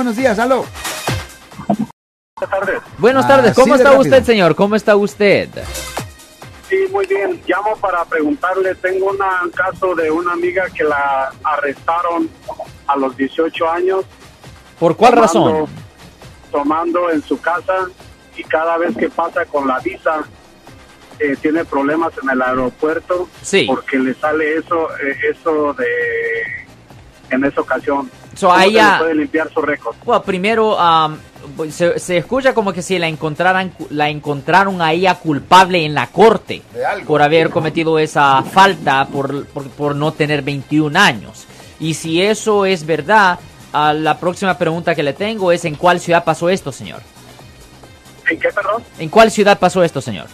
buenos días, aló. Buenas tardes. Buenas tardes, ¿cómo está usted, señor? ¿Cómo está usted? Sí, muy bien. Llamo para preguntarle, tengo un caso de una amiga que la arrestaron a los 18 años. ¿Por cuál razón? Tomando en su casa y cada vez que pasa con la visa eh, tiene problemas en el aeropuerto sí. porque le sale eso eh, eso de en esa ocasión. So, puede limpiar su récord? Bueno, primero um, se, escucha como que si la encontraran la encontraron a ella culpable en la corte por haber cometido esa falta por, por, no tener 21 años. Y si eso es verdad, uh, la próxima pregunta que le tengo es ¿en cuál ciudad pasó esto, señor? ¿En qué, perdón? ¿En cuál ciudad pasó esto, señor?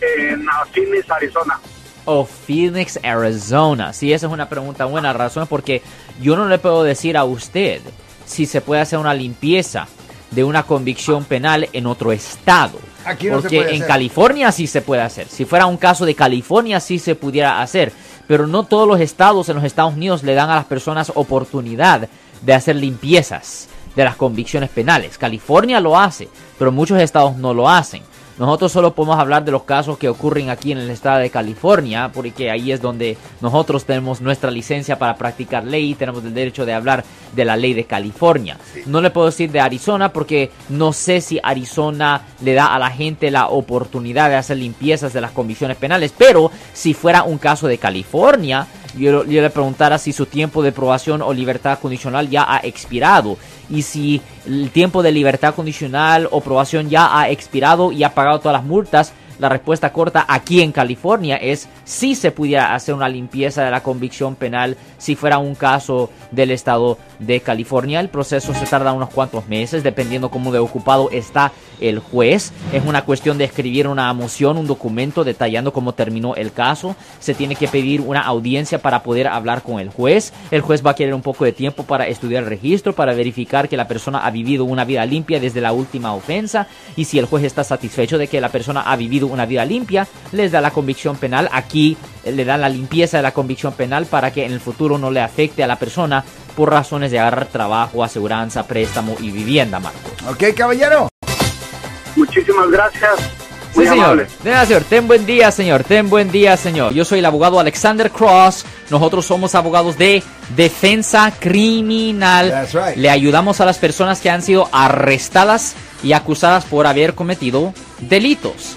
En Phoenix, Arizona. Oh, Phoenix, Arizona. Sí, esa es una pregunta buena razón porque yo no le puedo decir a usted si se puede hacer una limpieza de una convicción penal en otro estado. Aquí porque en California sí se puede hacer. Si fuera un caso de California sí se pudiera hacer. Pero no todos los estados en los Estados Unidos le dan a las personas oportunidad de hacer limpiezas de las convicciones penales. California lo hace, pero muchos estados no lo hacen. Nosotros solo podemos hablar de los casos que ocurren aquí en el estado de California, porque ahí es donde nosotros tenemos nuestra licencia para practicar ley y tenemos el derecho de hablar de la ley de California. No le puedo decir de Arizona porque no sé si Arizona le da a la gente la oportunidad de hacer limpiezas de las convicciones penales, pero si fuera un caso de California, yo, le preguntara si su tiempo de probación o libertad condicional ya ha expirado y si el tiempo de libertad condicional o probación ya ha expirado y ha pagado todas las multas, la respuesta corta aquí en California es si se pudiera hacer una limpieza de la convicción penal si fuera un caso del estado de California. El proceso se tarda unos cuantos meses dependiendo cómo de ocupado está el juez. Es una cuestión de escribir una moción, un documento detallando cómo terminó el caso. Se tiene que pedir una audiencia para poder hablar con el juez. El juez va a querer un poco de tiempo para estudiar el registro, para verificar que la persona ha vivido una vida limpia desde la última ofensa y si el juez está satisfecho de que la persona ha vivido una vida limpia, les da la convicción penal. Aquí eh, le da la limpieza de la convicción penal para que en el futuro no le afecte a la persona por razones de agarrar trabajo, aseguranza, préstamo y vivienda, Marcos. Ok, caballero. Muchísimas gracias. sí, señor. señor. Ten buen día, señor. Ten buen día, señor. Yo soy el abogado Alexander Cross. Nosotros somos abogados de defensa criminal. Le ayudamos a las personas que han sido arrestadas y acusadas por haber cometido delitos.